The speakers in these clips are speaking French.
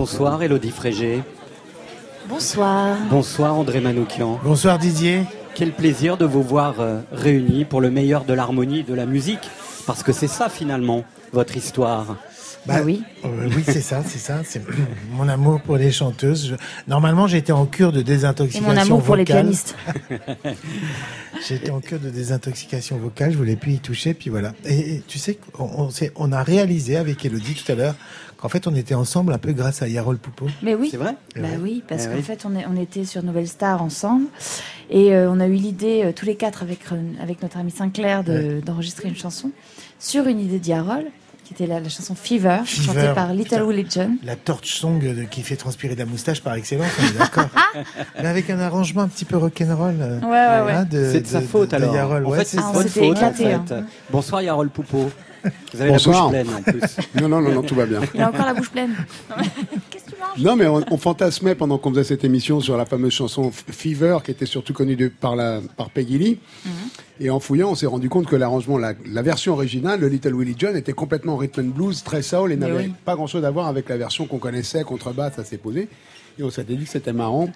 Bonsoir Elodie Frégé. Bonsoir. Bonsoir André Manoukian. Bonsoir Didier. Quel plaisir de vous voir euh, réunis pour le meilleur de l'harmonie et de la musique. Parce que c'est ça finalement, votre histoire. Bah, oui. euh, oui, c'est ça, c'est ça. C'est mon amour pour les chanteuses. Je- Normalement, j'étais en cure de Et désintoxication mon amour pour les vocale. pianistes. J'étais en cure de désintoxication vocale, je voulais plus y toucher, puis voilà. Et, et tu sais, on, on a réalisé avec Elodie tout à l'heure qu'en fait, on était ensemble un peu grâce à Yarol Poupeau. Mais oui. C'est vrai Bah oui, parce Eh qu'en oui. fait, on, est- on était sur Nouvelle Star ensemble et euh, on a eu l'idée, euh, tous les quatre, avec, euh, avec notre ami Sinclair, de- d'enregistrer une chanson sur une idée d'Yarol, qui était la, la chanson Fever, Fever, chantée par Little. Willie John. La torch song de- qui fait transpirer de la moustache par excellence, on est d'accord. Mais avec un arrangement un petit peu rock'n'roll. euh, Ouais, ouais, ouais. hein, de- C'est de sa faute de alors. Yarol. En Ouais, fait, c'est c'est Ah, votre faute en éclaté, fait. hein. Bonsoir Yarol Poupeau. Vous avez Bonsoir. la bouche pleine en plus. Non, non, non, non, tout va bien. Il a encore la bouche pleine. Qu'est-ce que tu manges Non, mais on, on fantasmait pendant qu'on faisait cette émission sur la fameuse chanson Fever, qui était surtout connue de- par, la, par Peggy Lee. Et en fouillant, on s'est rendu compte que l'arrangement, la, la version originale de Little Willie John était complètement rhythm and blues, très soul, et n'avait oui. pas grand-chose à voir avec la version qu'on connaissait, contrebasse, assez posée. Et on s'était dit que c'était marrant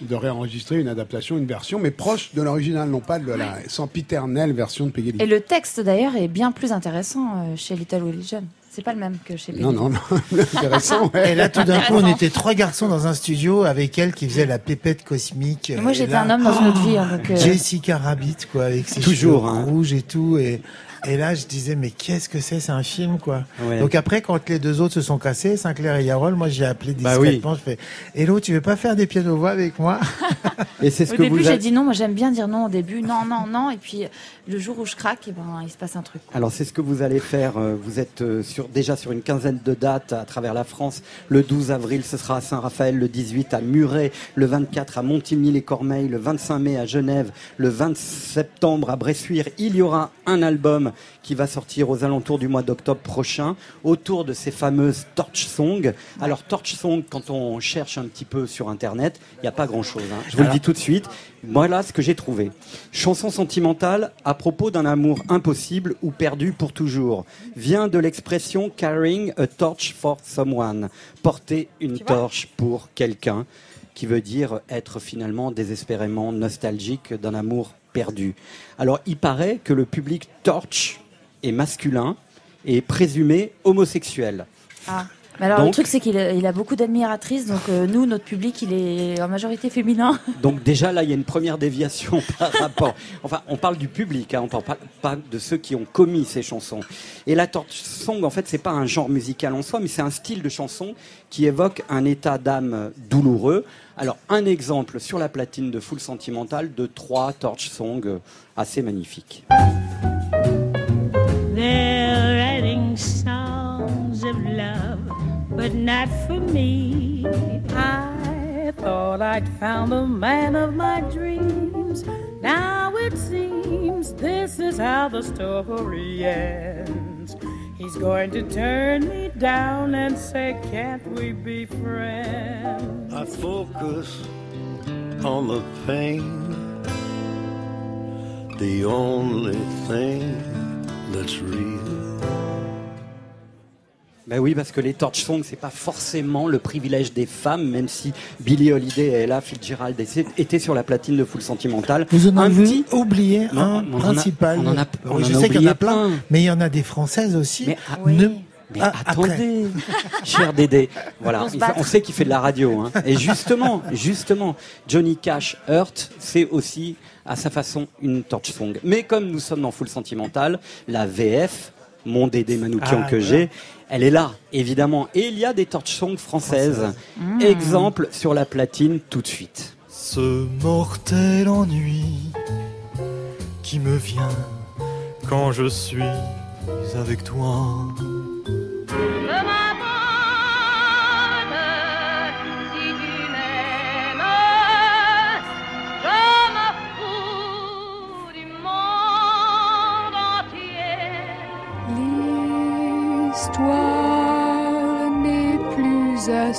de réenregistrer une adaptation, une version, mais proche de l'original, non pas de la sempiternelle version de Peggy Lee. Et le texte d'ailleurs est bien plus intéressant euh, chez Little Willie John. C'est pas le même que chez Non, Peggy. non, non, intéressant, ouais. Et là, tout d'un coup, on était trois garçons dans un studio avec elle qui faisait la pépette cosmique. Moi Et j'étais un homme dans une autre vie. hein, donc, euh, Jessica Rabbit, quoi, avec ses Toujours, cheveux hein. rouges et tout. Et, et là, je disais, mais qu'est-ce que c'est? C'est un film, quoi. Ouais. Donc après, quand les deux autres se sont cassés, Sinclair et Yarol, moi, j'ai appelé Bah oui. discrètement. Je fais, Hello, tu veux pas faire des pianos-voix avec moi? Et c'est ce Au que début, vous j'ai dit non. Moi, j'aime bien dire non au début. Non, non, non. Et puis, le jour où je craque, eh ben, il se passe un truc. Alors c'est ce que vous allez faire. euh, Vous êtes euh, sur, déjà sur une quinzaine de dates à travers la France. Le 12 avril, ce sera à Saint-Raphaël. Le 18 à Muret. Le 24 à Montigny-les-Cormeilles. Le 25 mai à Genève. Le 20 septembre à Bressuire. Il y aura un album qui va sortir aux alentours du mois d'octobre prochain autour de ces fameuses torch songs. Alors torch song, quand on cherche un petit peu sur internet, il n'y a pas grand-chose. hein. Je vous le dis tout de suite. Voilà ce que j'ai trouvé. Chanson sentimentale à propos d'un amour impossible ou perdu pour toujours. Vient de l'expression carrying a torch for someone. Porter une torche pour quelqu'un qui veut dire être finalement désespérément nostalgique d'un amour Alors il paraît que le public torch est masculin et présumé homosexuel. Ah. Mais alors, Donc- le truc, c'est qu'il a, il a beaucoup d'admiratrices. Donc, euh, nous, notre public, il est en majorité féminin. Donc déjà là, il y a une première déviation par rapport. Enfin, on parle du public, hein, on parle pas, pas de ceux qui ont commis ces chansons. Et la torch song, en fait, c'est pas un genre musical en soi, mais c'est un style de chanson qui évoque un état d'âme douloureux. Alors, un exemple sur la platine de Full Sentimental de trois torch songs euh, assez magnifiques. But not for me. I thought I'd found the man of my dreams. Now it seems this is how the story ends. He's going to turn me down and say, Can't we be friends? I focus on the pain, the only thing that's real. Ben oui, parce que les torch songs, c'est pas forcément le privilège des femmes, même si Billie Holiday et Ella Fitzgerald étaient sur la platine de Full Sentimental. Vous en un avez petit oublié Non, un on en a- principal. on en a- on en je a sais qu'il y en a plein, plein. mais il y en a des françaises aussi. Mais, ah, Oui. Ne- Mais Ah, après. attendez, cher Dédé. Voilà, on sait qu'il fait de la radio. hein. Et justement, justement, Johnny Cash Hurt, c'est aussi à sa façon une torch song. Mais comme nous sommes dans Full Sentimental, la VF, mon Dédé Manoukian Ah, que voilà. j'ai, elle est là, évidemment. Et il y a des torch songs françaises. Exemple sur la platine tout de suite. Ce mortel ennui qui me vient quand je suis avec toi. Si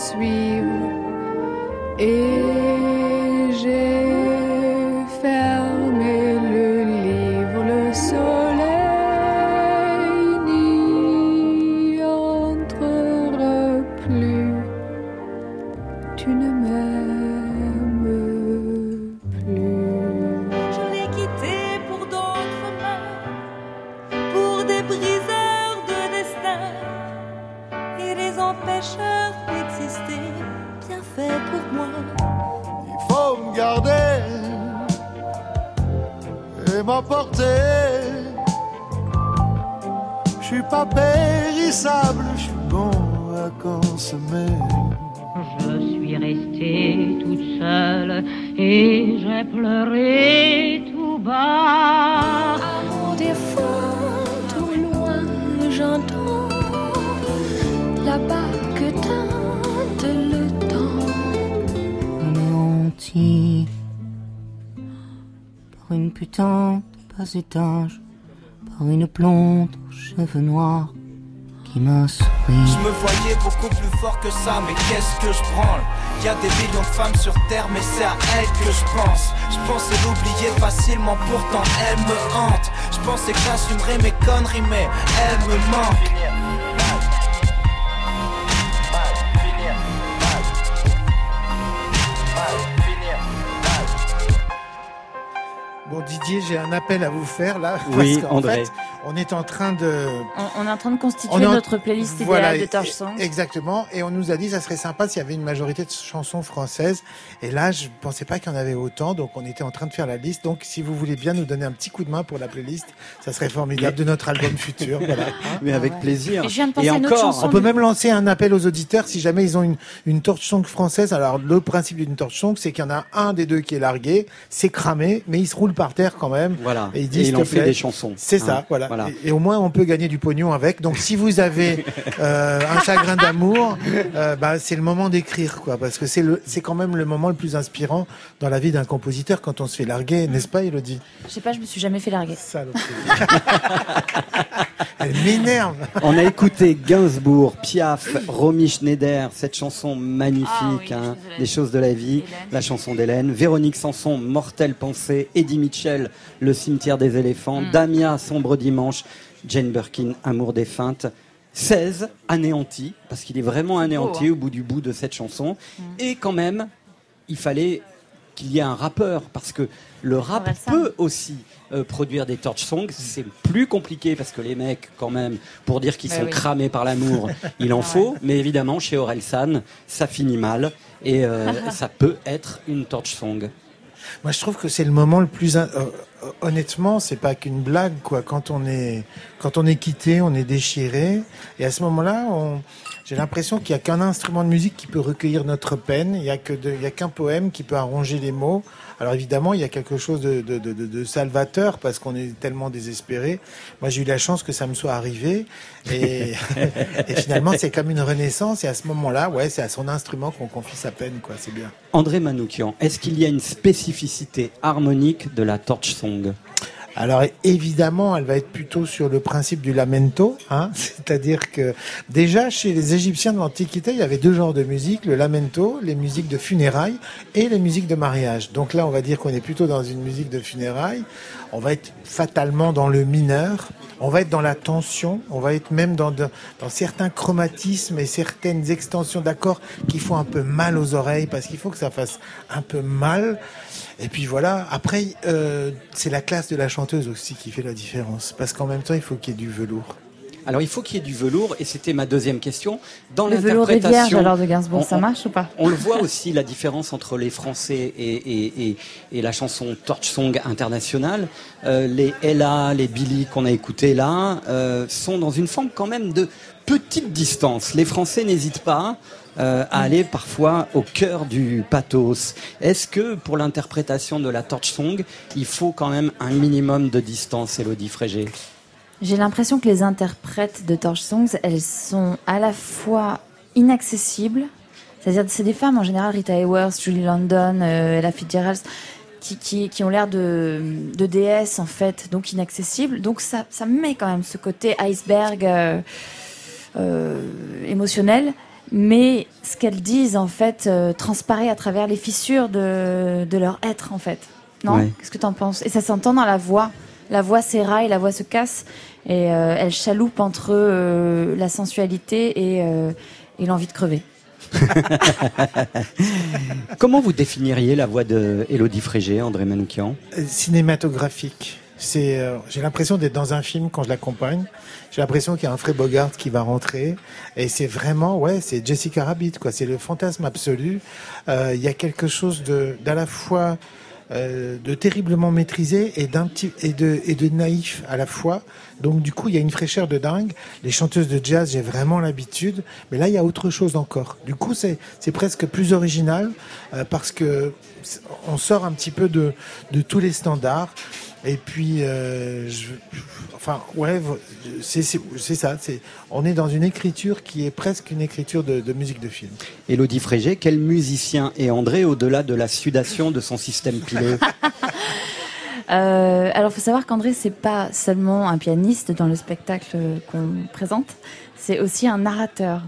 suivre et j'ai fermé le livre, le soleil n'y entrera plus. tu ne m'aimes plus. Je l'ai quitté pour d'autres mains, pour des briseurs de destin et des empêcheurs Il faut me garder et m'emporter. Je suis pas périssable, je suis bon à consommer. Je suis restée toute seule et j'ai pleuré tout bas. Par une putain de pas étanche, par une plante aux cheveux noirs qui m'a souri. Je me voyais beaucoup plus fort que ça, mais qu'est-ce que je branle Y a des millions de femmes sur terre, mais c'est à elles que je pense. Je pensais l'oublier facilement, pourtant elle me hante. Je pensais que j'assumerais mes conneries, mais elle me manque. Bon Didier, j'ai un appel à vous faire là. Oui, parce qu'en André. fait, on est en train de. On, on est en train de constituer en- notre playlist idéale Voilà, de Torch Songs. Exactement. Et on nous a dit ça serait sympa s'il y avait une majorité de chansons françaises. Et là, je pensais pas qu'il y en avait autant. Donc on était en train de faire la liste. Donc si vous voulez bien nous donner un petit coup de main pour la playlist, ça serait formidable de notre album futur. Voilà. Hein Mais avec plaisir. Et je viens de penser à une autre chanson. on peut même lancer un appel aux auditeurs si jamais ils ont une, une torch song française. Alors, le principe d'une torch song, c'est qu'il y en a un des deux qui est largué, c'est cramé, mais il se roule par terre quand même. Voilà. Et il, dit, Et il en fait des chansons. C'est Hein, ça, voilà. Voilà. Et, et au moins, on peut gagner du pognon avec. Donc, si vous avez euh, un chagrin d'amour, euh, bah, c'est le moment d'écrire, quoi. Parce que c'est le, c'est quand même le moment le plus inspirant dans la vie d'un compositeur quand on se fait larguer, n'est-ce pas, Elodie Je sais pas, je me suis jamais fait larguer. Elle m'énerve. On a écouté Gainsbourg, Piaf, Romy Schneider, cette chanson magnifique, hein, Les choses de la vie, la chanson d'Hélène, Véronique Sanson, Mortelle pensée, Eddie Mitchell, Le cimetière des éléphants, Mm. Damia, Sombre dimanche, Jane Birkin, Amour des feintes. 16, anéanti, parce qu'il est vraiment anéanti hein. au bout du bout de cette chanson. Et quand même, il fallait qu'il y ait un rappeur, parce que le rap peut aussi euh, produire des torch songs. C'est plus compliqué parce que les mecs, quand même, pour dire qu'ils Bah sont oui. cramés par l'amour, il en faut. Mais évidemment, chez Orelsan, ça finit mal et euh, ça peut être une torch song. Moi, je trouve que c'est le moment le plus. in- euh, honnêtement, c'est pas qu'une blague, quoi. Quand on est, quand on est quitté, on est déchiré, et à ce moment-là, j'ai l'impression qu'il y a qu'un instrument de musique qui peut recueillir notre peine. Il y a y a qu'un poème qui peut arranger les mots. Alors évidemment, il y a quelque chose de, salvateur parce qu'on est tellement désespéré. Moi, j'ai eu la chance que ça me soit arrivé, et, finalement, c'est comme une renaissance. Et à ce moment-là, ouais, c'est à son instrument qu'on confie sa peine, quoi. C'est bien. André Manoukian, est-ce qu'il y a une spécificité harmonique de la torch Alors évidemment, elle va être plutôt sur le principe du lamento, hein, c'est-à-dire que déjà chez les Égyptiens de l'Antiquité, il y avait deux genres de musique, le lamento, les musiques de funérailles et les musiques de mariage. Donc là, on va dire qu'on est plutôt dans une musique de funérailles, on va être fatalement dans le mineur, on va être dans la tension, on va être même dans certains chromatismes et certaines extensions d'accords qui font un peu mal aux oreilles parce qu'il faut que ça fasse un peu mal. Et puis voilà, après, euh, c'est la classe de la chanteuse aussi qui fait la différence. Parce qu'en même temps, il faut qu'il y ait du velours. Alors il faut qu'il y ait du velours et c'était ma deuxième question. Dans Le velours des l'interprétation, vierges alors de Gainsbourg, on- ça marche ou pas On le voit aussi la différence entre les Français et, et, et, et la chanson Torch Song internationale. Euh, les Ella, les Billy qu'on a écoutés là euh, sont dans une forme quand même de petite distance. Les Français n'hésitent pas euh, à aller parfois au cœur du pathos. Est-ce que pour l'interprétation de la Torch Song, il faut quand même un minimum de distance, Elodie Frégé? J'ai l'impression que les interprètes de Torch Songs, elles sont à la fois inaccessibles, c'est-à-dire c'est des femmes en général, Rita Hayworth, Julie London, euh, Ella Fitzgerald, qui, ont l'air de, déesses en fait, donc inaccessibles. Donc ça, ça met quand même ce côté iceberg euh, émotionnel. Mais ce qu'elles disent en fait euh, transparaît à travers les fissures de, de leur être en fait. Non Ouais. Qu'est-ce que tu en penses? Et ça s'entend dans la voix. La voix s'éraille, la voix se casse et euh, elle chaloupe entre euh, la sensualité et, euh, et l'envie de crever. Comment vous définiriez la voix de Elodie Frégé, André Manoukian Euh, cinématographique. C'est, euh, j'ai l'impression d'être dans un film quand je l'accompagne. J'ai l'impression qu'il y a un Fred Bogart qui va rentrer, et c'est vraiment, ouais, c'est Jessica Rabbit, quoi. C'est le fantasme absolu. Euh, Il y a quelque chose de, d'à la fois euh, de terriblement maîtrisé et d'un petit et de et de naïf à la fois. Donc du coup, il y a une fraîcheur de dingue. Les chanteuses de jazz, j'ai vraiment l'habitude, mais là, il y a autre chose encore. Du coup, c'est c'est presque plus original euh, parce que on sort un petit peu de de tous les standards. Et puis, euh, je, enfin, ouais, c'est c'est c'est ça. C'est on est dans une écriture qui est presque une écriture de, de musique de film. Elodie Frégé, quel musicien est André au-delà de la sudation de son système pileux Euh, alors, faut savoir qu'André, c'est pas seulement un pianiste dans le spectacle qu'on présente, c'est aussi un narrateur.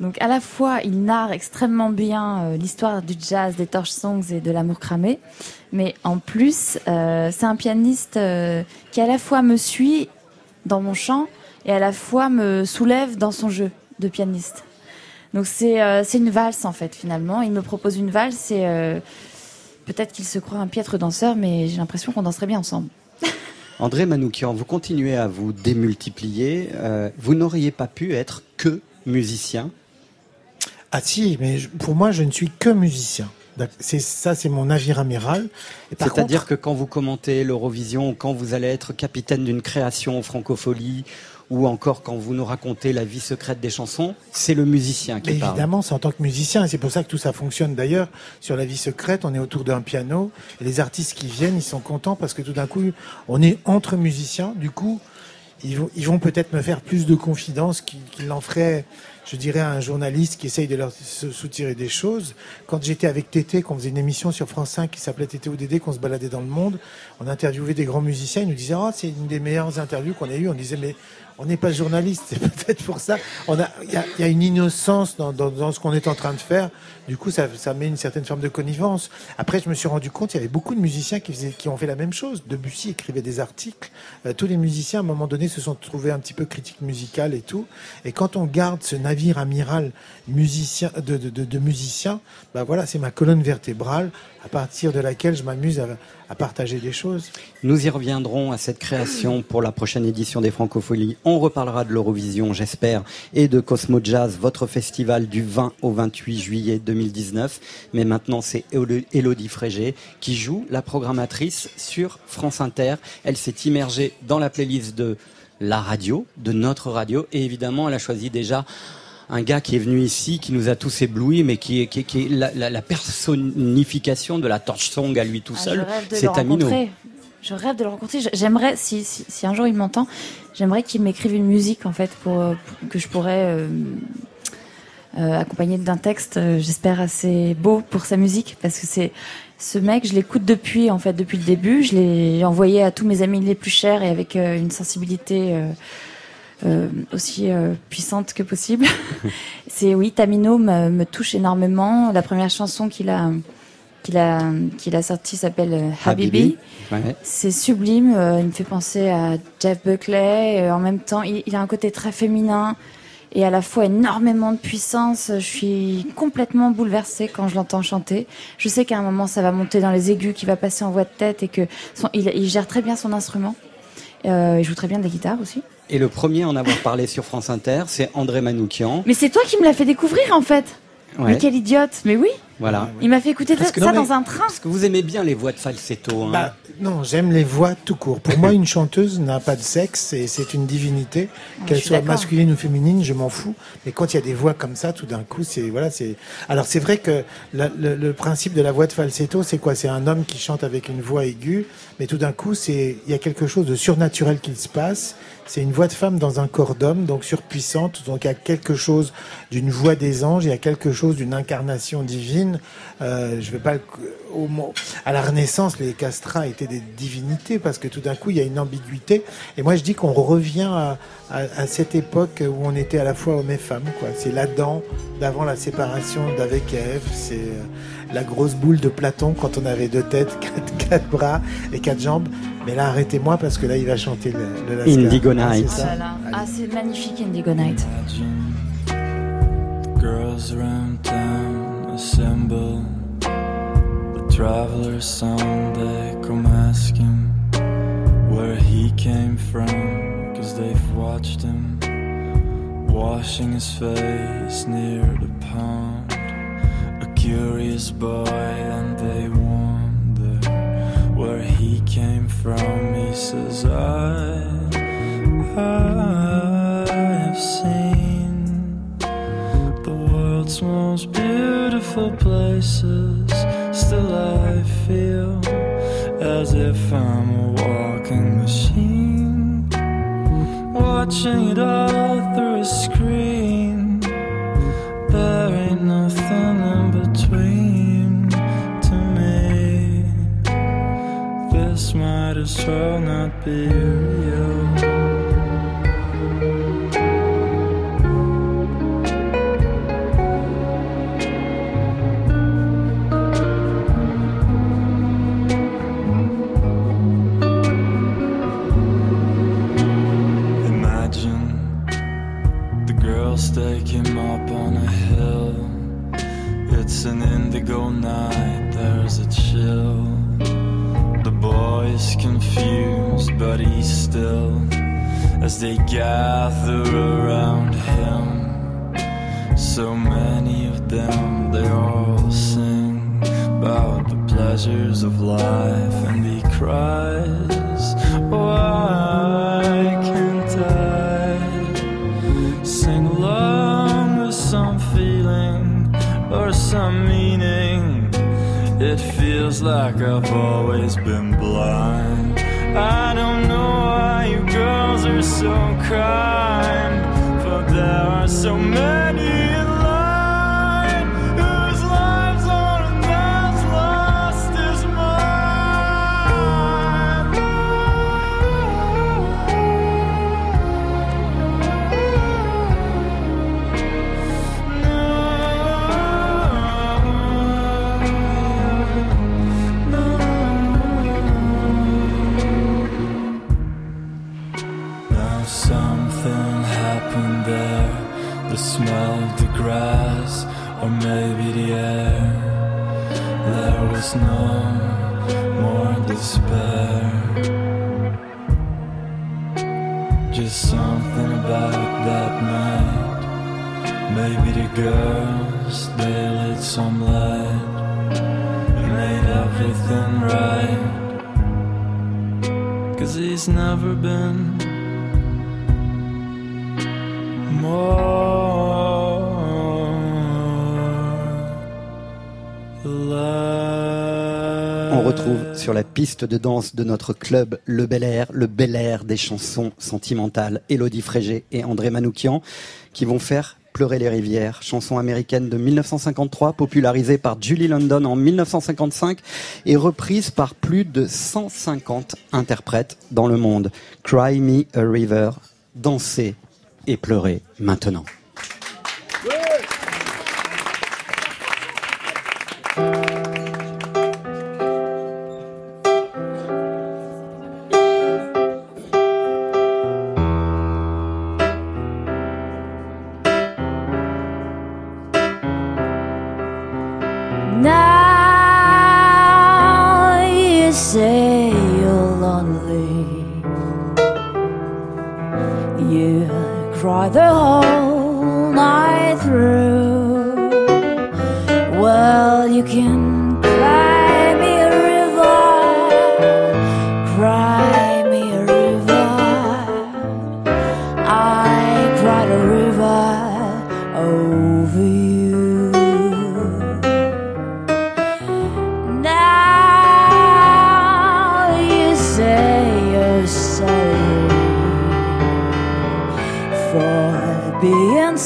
Donc, à la fois, il narre extrêmement bien euh, l'histoire du jazz, des torch songs et de l'amour cramé, mais en plus, euh, c'est un pianiste euh, qui à la fois me suit dans mon chant et à la fois me soulève dans son jeu de pianiste. Donc, c'est c'est une valse en fait, finalement. Il me propose une valse et peut-être qu'il se croit un piètre danseur, mais j'ai l'impression qu'on danserait bien ensemble. André Manoukian, vous continuez à vous démultiplier. vous n'auriez pas pu être que musicien Ah si, mais je- pour moi, je ne suis que musicien. C'est ça, c'est mon navire amiral. C'est-à-dire contre- que quand vous commentez l'Eurovision, quand vous allez être capitaine d'une création francophonie, ou encore quand vous nous racontez la vie secrète des chansons, c'est le musicien qui Mais parle. évidemment, c'est en tant que musicien, et c'est pour ça que tout ça fonctionne. D'ailleurs, sur la vie secrète, on est autour d'un piano, et les artistes qui viennent, ils sont contents parce que tout d'un coup, on est entre musiciens. Du coup, ils vont, ils vont peut-être me faire plus de confidences qu'ils l'en feraient, je dirais, à un journaliste qui essaye de leur soutirer des choses. Quand j'étais avec Tété, qu'on faisait une émission sur France 5 qui s'appelait Tété ou Dédé, qu'on se baladait dans le monde, on interviewait des grands musiciens, ils nous disaient, oh, c'est une des meilleures interviews qu'on ait eues. On disait, mais on n'est pas journaliste, c'est peut-être pour ça. On a, il y a, il y a une innocence dans, ce qu'on est en train de faire. Du coup, ça, met une certaine forme de connivence. Après, je me suis rendu compte, il y avait beaucoup de musiciens qui, ont fait la même chose. Debussy écrivait des articles. Euh, tous les musiciens, à un moment donné, se sont trouvés un petit peu critiques musicales et tout. Et quand on garde ce navire amiral de, de musiciens, bah voilà, c'est ma colonne vertébrale à partir de laquelle je m'amuse à, à partager des choses. Nous y reviendrons à cette création pour la prochaine édition des Francopholies. On reparlera de l'Eurovision, j'espère, et de Cosmo Jazz, votre festival du 20 au 28 juillet 2019. Mais maintenant, c'est Élodie Frégé qui joue la programmatrice sur France Inter. Elle s'est immergée dans la playlist de la radio, de notre radio, et évidemment, elle a choisi déjà un gars qui est venu ici, qui nous a tous éblouis, mais qui est, qui est- qui est la, la- la personnification de la torch song à lui tout Ah, seul. C'est Amino. Je rêve de le rencontrer. J'aimerais, si, si, si un jour il m'entend, j'aimerais qu'il m'écrive une musique en fait pour, euh, pour- que je pourrais euh, euh, accompagner d'un texte, j'espère assez beau pour sa musique, parce que c'est ce mec, je l'écoute depuis en fait depuis le début. Je l'ai envoyé à tous mes amis les plus chers et avec euh, une sensibilité. Euh, aussi euh, puissante que possible. c'est oui, Tamino me, me touche énormément. La première chanson qu'il a qu'il a qu'il a sortie s'appelle euh, Habibi. Ouais. C'est sublime. euh, il me fait penser à Jeff Buckley. en même temps, il, il a un côté très féminin et à la fois énormément de puissance. Je suis complètement bouleversée quand je l'entends chanter. Je sais qu'à un moment, ça va monter dans les aigus, qu'il va passer en voix de tête et que son, il, il gère très bien son instrument. Il joue très bien de la guitare aussi. Et le premier à en avoir parlé sur France Inter, c'est André Manoukian. Mais c'est toi qui me l'as fait découvrir en fait. Ouais. Mais quel idiote. Mais oui. Voilà. Il m'a fait écouter Parce que- ça non, dans un train. Parce que vous aimez bien les voix de falsetto. Hein. Bah, non, j'aime les voix tout court. Pour moi, une chanteuse n'a pas de sexe et c'est une divinité, je qu'elle soit masculine ou féminine, je m'en fous. Mais quand il y a des voix comme ça, tout d'un coup, c'est voilà, c'est. Alors c'est vrai que la- le, le principe de la voix de falsetto, c'est quoi? C'est un homme qui chante avec une voix aiguë, mais tout d'un coup, c'est il y a quelque chose de surnaturel qui se passe. C'est une voix de femme dans un corps d'homme, donc surpuissante. Donc il y a quelque chose d'une voix des anges, il y a quelque chose d'une incarnation divine. Euh, je vais pas le- au mo- à la Renaissance, les castrats étaient des divinités parce que tout d'un coup il y a une ambiguïté. Et moi je dis qu'on revient à, à- à cette époque où on était à la fois homme et femme. Quoi. C'est l'Adam d'avant la séparation d'avec Ève. C'est euh, la grosse boule de Platon quand on avait deux têtes, quatre, quatre bras et quatre jambes. Mais là arrêtez-moi parce que là il va chanter le, le Lascar. Indigo Ah, c'est Night. Ah, c'est magnifique Indigo Night. girls around town assemble. The traveler's song they come ask him where he came from, cause they've watched him washing his face near the pond. A curious boy, and they wonder where he came from. He says, I, I have seen places. Still, I feel as if I'm a walking machine, watching it all through a screen. There ain't nothing in between to me. This might as well not be real. Gather around him. So many of them, they all sing about the pleasures of life, and he cries, Why can't I sing along with some feeling or some meaning? It feels like I've always been blind. I don't know so kind, but there are so many On retrouve sur la piste de danse de notre club Le Bel Air, le Bel Air des chansons sentimentales, Elodie Frégé et André Manoukian, qui vont faire Pleurer les rivières, chanson américaine de 1953, popularisée par Julie London en 1955 et reprise par plus de 150 interprètes dans le monde. Cry Me a River, dansez et pleurez maintenant. Say you're lonely. You cry the whole night through. Well, you can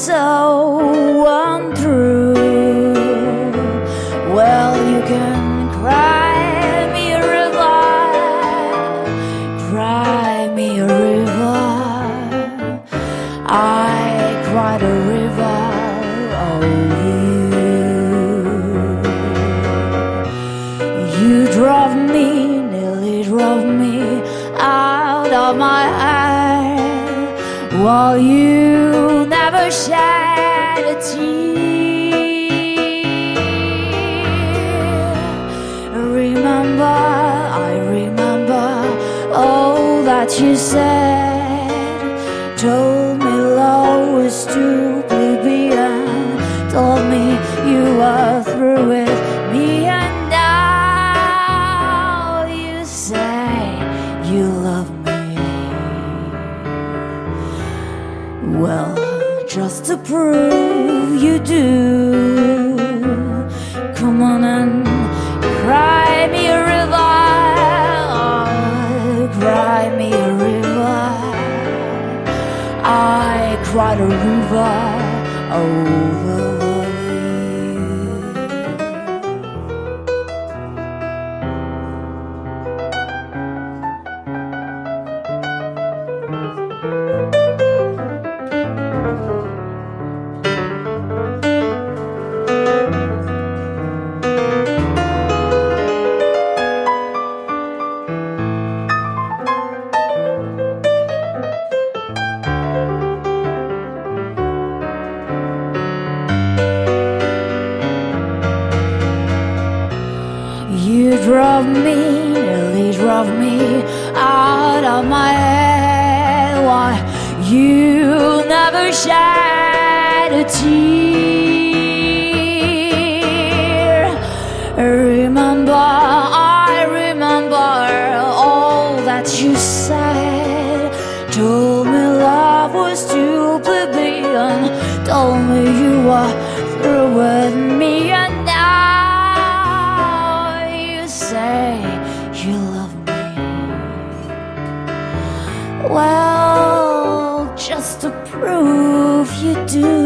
so untrue. stupid beyond told me you are through with me and now you say you love me. Well just to prove you do that. Told me love was too plebeian. Told me you were through with me, and now you say you love me. Well, just to prove you do,